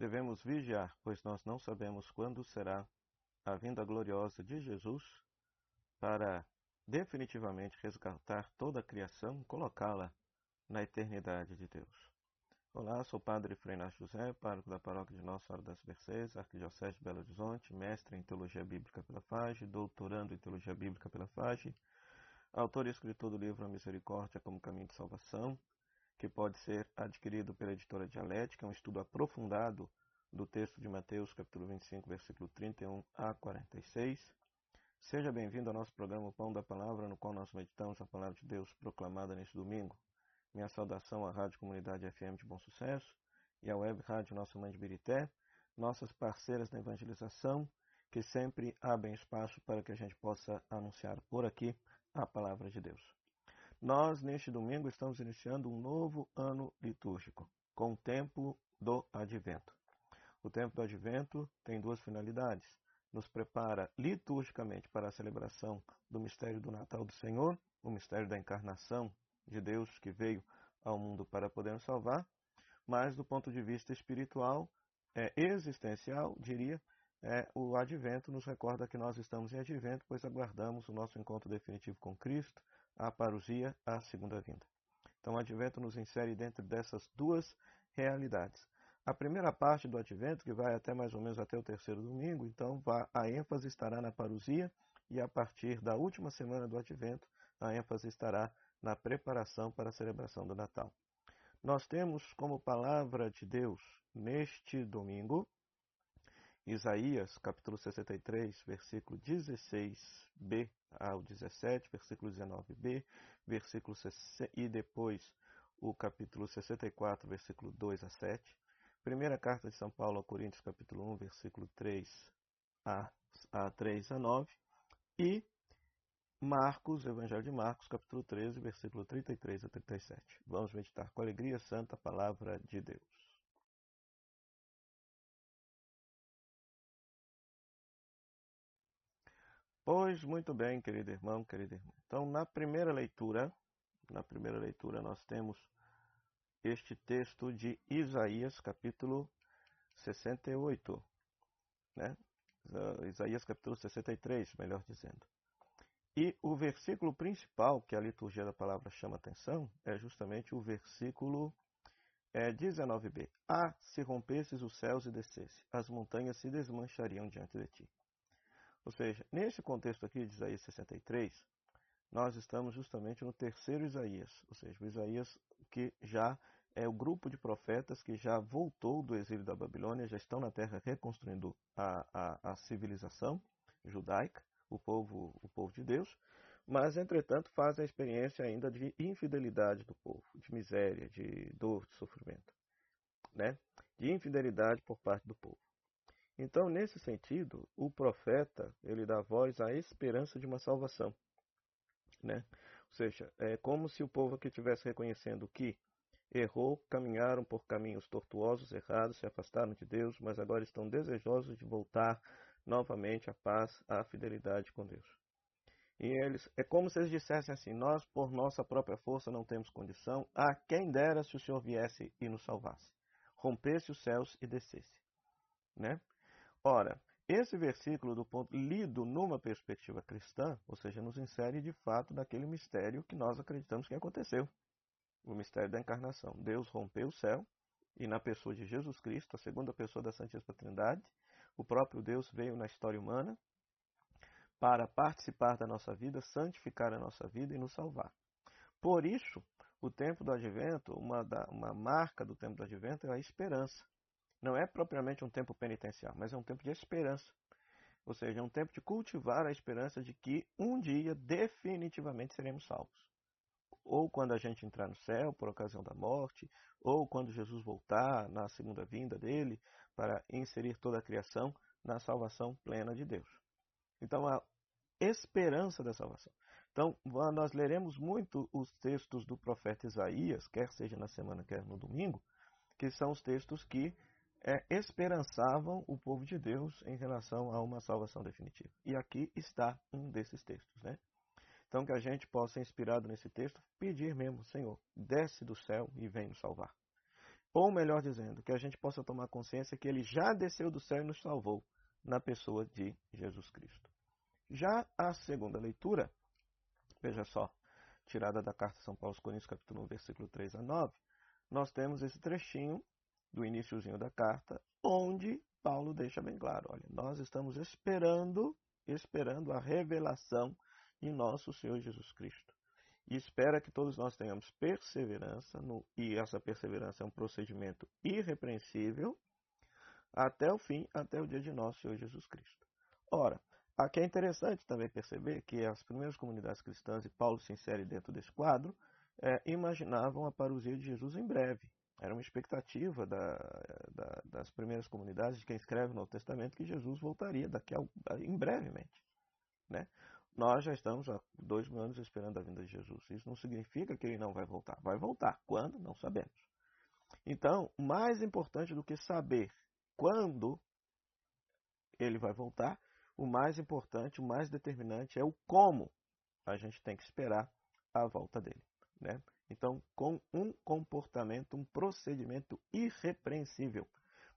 Devemos vigiar, pois nós não sabemos quando será a vinda gloriosa de Jesus para definitivamente resgatar toda a criação colocá-la na eternidade de Deus. Olá, sou o Padre Freinas José, pároco da paróquia de Nossa Senhora das Mercês, Arquidiocese de Belo Horizonte, mestre em Teologia Bíblica pela FAGE, doutorando em Teologia Bíblica pela FAGE, autor e escritor do livro A Misericórdia como Caminho de Salvação, que pode ser adquirido pela editora Dialética, um estudo aprofundado do texto de Mateus, capítulo 25, versículo 31 a 46. Seja bem-vindo ao nosso programa Pão da Palavra, no qual nós meditamos a palavra de Deus proclamada neste domingo. Minha saudação à Rádio Comunidade FM de Bom Sucesso e à Web Rádio Nossa Mãe de Birité, nossas parceiras na evangelização, que sempre abrem espaço para que a gente possa anunciar por aqui a palavra de Deus. Nós, neste domingo, estamos iniciando um novo ano litúrgico, com o tempo do advento. O tempo do advento tem duas finalidades. Nos prepara liturgicamente para a celebração do mistério do Natal do Senhor, o mistério da encarnação de Deus que veio ao mundo para poder nos salvar, mas do ponto de vista espiritual, é, existencial, diria, é, o advento nos recorda que nós estamos em advento, pois aguardamos o nosso encontro definitivo com Cristo, a parousia, a segunda vinda. Então, o advento nos insere dentro dessas duas realidades. A primeira parte do advento, que vai até mais ou menos até o terceiro domingo, então a ênfase estará na parousia, e a partir da última semana do advento, a ênfase estará na preparação para a celebração do Natal. Nós temos como palavra de Deus neste domingo Isaías, capítulo 63, versículo 16b ao 17, versículo 19b, versículo e depois o capítulo 64, versículo 2 a 7. Primeira carta de São Paulo a Coríntios, capítulo 1, versículo 3 a, a 3 a 9. E Marcos, Evangelho de Marcos, capítulo 13, versículo 33 a 37. Vamos meditar com alegria santa a palavra de Deus. Pois muito bem, querido irmão, querida irmã. Então, na primeira leitura, na primeira leitura nós temos este texto de Isaías, capítulo 68, né? Isaías capítulo 63, melhor dizendo. E o versículo principal que a liturgia da palavra chama atenção é justamente o versículo é, 19b. Ah, se rompesses os céus e descesse, as montanhas se desmanchariam diante de ti. Ou seja, nesse contexto aqui de Isaías 63, nós estamos justamente no terceiro Isaías, ou seja, o Isaías que já é o grupo de profetas que já voltou do exílio da Babilônia, já estão na terra reconstruindo a, a, a civilização judaica, o povo, o povo de Deus, mas entretanto fazem a experiência ainda de infidelidade do povo, de miséria, de dor, de sofrimento, né? de infidelidade por parte do povo. Então, nesse sentido, o profeta ele dá voz à esperança de uma salvação, né? Ou seja, é como se o povo aqui estivesse reconhecendo que errou, caminharam por caminhos tortuosos, errados, se afastaram de Deus, mas agora estão desejosos de voltar novamente à paz, à fidelidade com Deus. E eles, é como se eles dissessem assim: Nós, por nossa própria força, não temos condição. A quem dera se o Senhor viesse e nos salvasse, rompesse os céus e descesse, né? Ora, esse versículo, do ponto lido numa perspectiva cristã, ou seja, nos insere de fato naquele mistério que nós acreditamos que aconteceu o mistério da encarnação. Deus rompeu o céu e, na pessoa de Jesus Cristo, a segunda pessoa da Santíssima Trindade, o próprio Deus veio na história humana para participar da nossa vida, santificar a nossa vida e nos salvar. Por isso, o tempo do advento, uma, da, uma marca do tempo do advento é a esperança. Não é propriamente um tempo penitencial, mas é um tempo de esperança. Ou seja, é um tempo de cultivar a esperança de que um dia definitivamente seremos salvos. Ou quando a gente entrar no céu por ocasião da morte, ou quando Jesus voltar na segunda vinda dele para inserir toda a criação na salvação plena de Deus. Então, a esperança da salvação. Então, nós leremos muito os textos do profeta Isaías, quer seja na semana, quer no domingo, que são os textos que é, esperançavam o povo de Deus em relação a uma salvação definitiva. E aqui está um desses textos, né? Então que a gente possa, inspirado nesse texto, pedir mesmo, Senhor, desce do céu e vem nos salvar. Ou melhor dizendo, que a gente possa tomar consciência que ele já desceu do céu e nos salvou na pessoa de Jesus Cristo. Já a segunda leitura, veja só, tirada da carta de São Paulo aos Coríntios, capítulo 1, versículo 3 a 9, nós temos esse trechinho do iníciozinho da carta, onde Paulo deixa bem claro, olha, nós estamos esperando, esperando a revelação de nosso Senhor Jesus Cristo. E espera que todos nós tenhamos perseverança, no, e essa perseverança é um procedimento irrepreensível, até o fim, até o dia de nosso Senhor Jesus Cristo. Ora, aqui é interessante também perceber que as primeiras comunidades cristãs, e Paulo se insere dentro desse quadro, é, imaginavam a parousia de Jesus em breve. Era uma expectativa da, da, das primeiras comunidades, de quem escreve no Novo Testamento, que Jesus voltaria daqui a, em brevemente. Né? Nós já estamos há dois mil anos esperando a vinda de Jesus. Isso não significa que ele não vai voltar. Vai voltar. Quando? Não sabemos. Então, mais importante do que saber quando ele vai voltar, o mais importante, o mais determinante é o como a gente tem que esperar a volta dele. Né? Então, com um comportamento, um procedimento irrepreensível,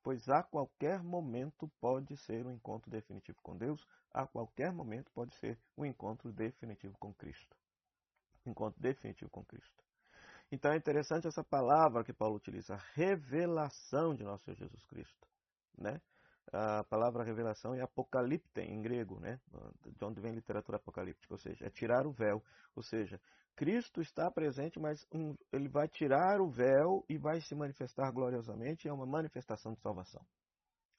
pois a qualquer momento pode ser um encontro definitivo com Deus, a qualquer momento pode ser um encontro definitivo com Cristo. Encontro definitivo com Cristo. Então é interessante essa palavra que Paulo utiliza, revelação de nosso Senhor Jesus Cristo. Né? a palavra revelação é apocalipte em grego, né? de onde vem literatura apocalíptica, ou seja, é tirar o véu. Ou seja, Cristo está presente, mas um, ele vai tirar o véu e vai se manifestar gloriosamente, é uma manifestação de salvação.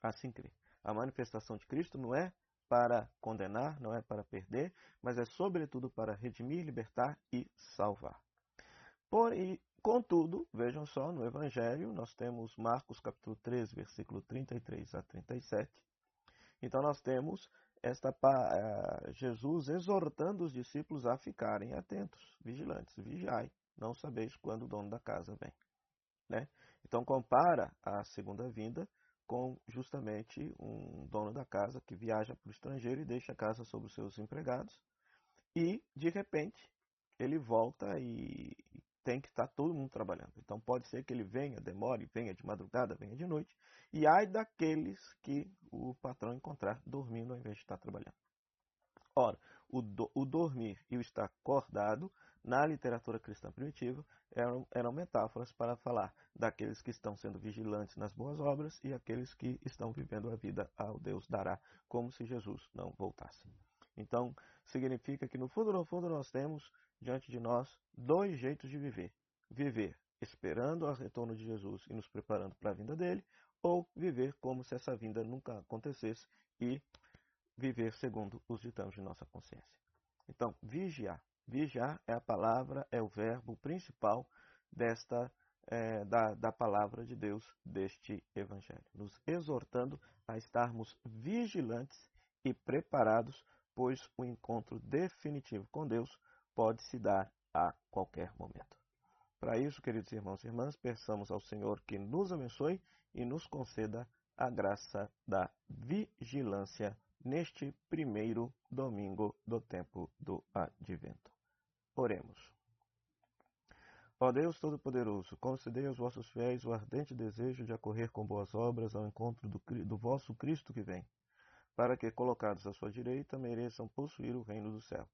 Assim crê. A manifestação de Cristo não é para condenar, não é para perder, mas é sobretudo para redimir, libertar e salvar. Porém, Contudo, vejam só, no Evangelho, nós temos Marcos capítulo 13, versículo 33 a 37. Então nós temos esta uh, Jesus exortando os discípulos a ficarem atentos, vigilantes, vigiai, não sabeis quando o dono da casa vem. Né? Então compara a segunda vinda com justamente um dono da casa que viaja para o estrangeiro e deixa a casa sobre os seus empregados e de repente ele volta e tem que estar todo mundo trabalhando. Então pode ser que ele venha, demore, venha de madrugada, venha de noite. E ai daqueles que o patrão encontrar dormindo ao invés de estar trabalhando. Ora, o, do, o dormir e o estar acordado, na literatura cristã primitiva, eram, eram metáforas para falar daqueles que estão sendo vigilantes nas boas obras e aqueles que estão vivendo a vida ao Deus dará, como se Jesus não voltasse. Então, significa que no fundo, no fundo, nós temos diante de nós dois jeitos de viver: viver esperando o retorno de Jesus e nos preparando para a vinda dele, ou viver como se essa vinda nunca acontecesse e viver segundo os ditames de nossa consciência. Então, vigiar. Vigiar é a palavra, é o verbo principal desta é, da, da palavra de Deus deste Evangelho, nos exortando a estarmos vigilantes e preparados, pois o encontro definitivo com Deus pode se dar a qualquer momento. Para isso, queridos irmãos e irmãs, peçamos ao Senhor que nos abençoe e nos conceda a graça da vigilância neste primeiro domingo do tempo do advento. Oremos. Ó Deus Todo-Poderoso, concedei aos vossos fiéis o ardente desejo de acorrer com boas obras ao encontro do, do vosso Cristo que vem, para que, colocados à sua direita, mereçam possuir o reino do céu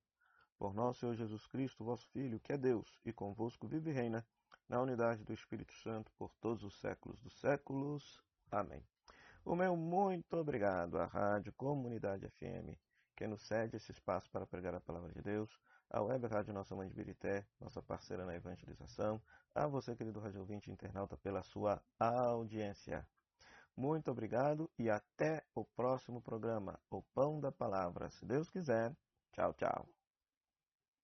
por nosso Senhor Jesus Cristo, vosso Filho, que é Deus, e convosco vive e reina, na unidade do Espírito Santo, por todos os séculos dos séculos. Amém. O meu muito obrigado à Rádio Comunidade FM, que nos cede esse espaço para pregar a palavra de Deus, à Web Rádio Nossa Mãe de Birité, nossa parceira na evangelização, a você, querido rádio ouvinte internauta, pela sua audiência. Muito obrigado e até o próximo programa, O Pão da Palavra. Se Deus quiser. Tchau, tchau.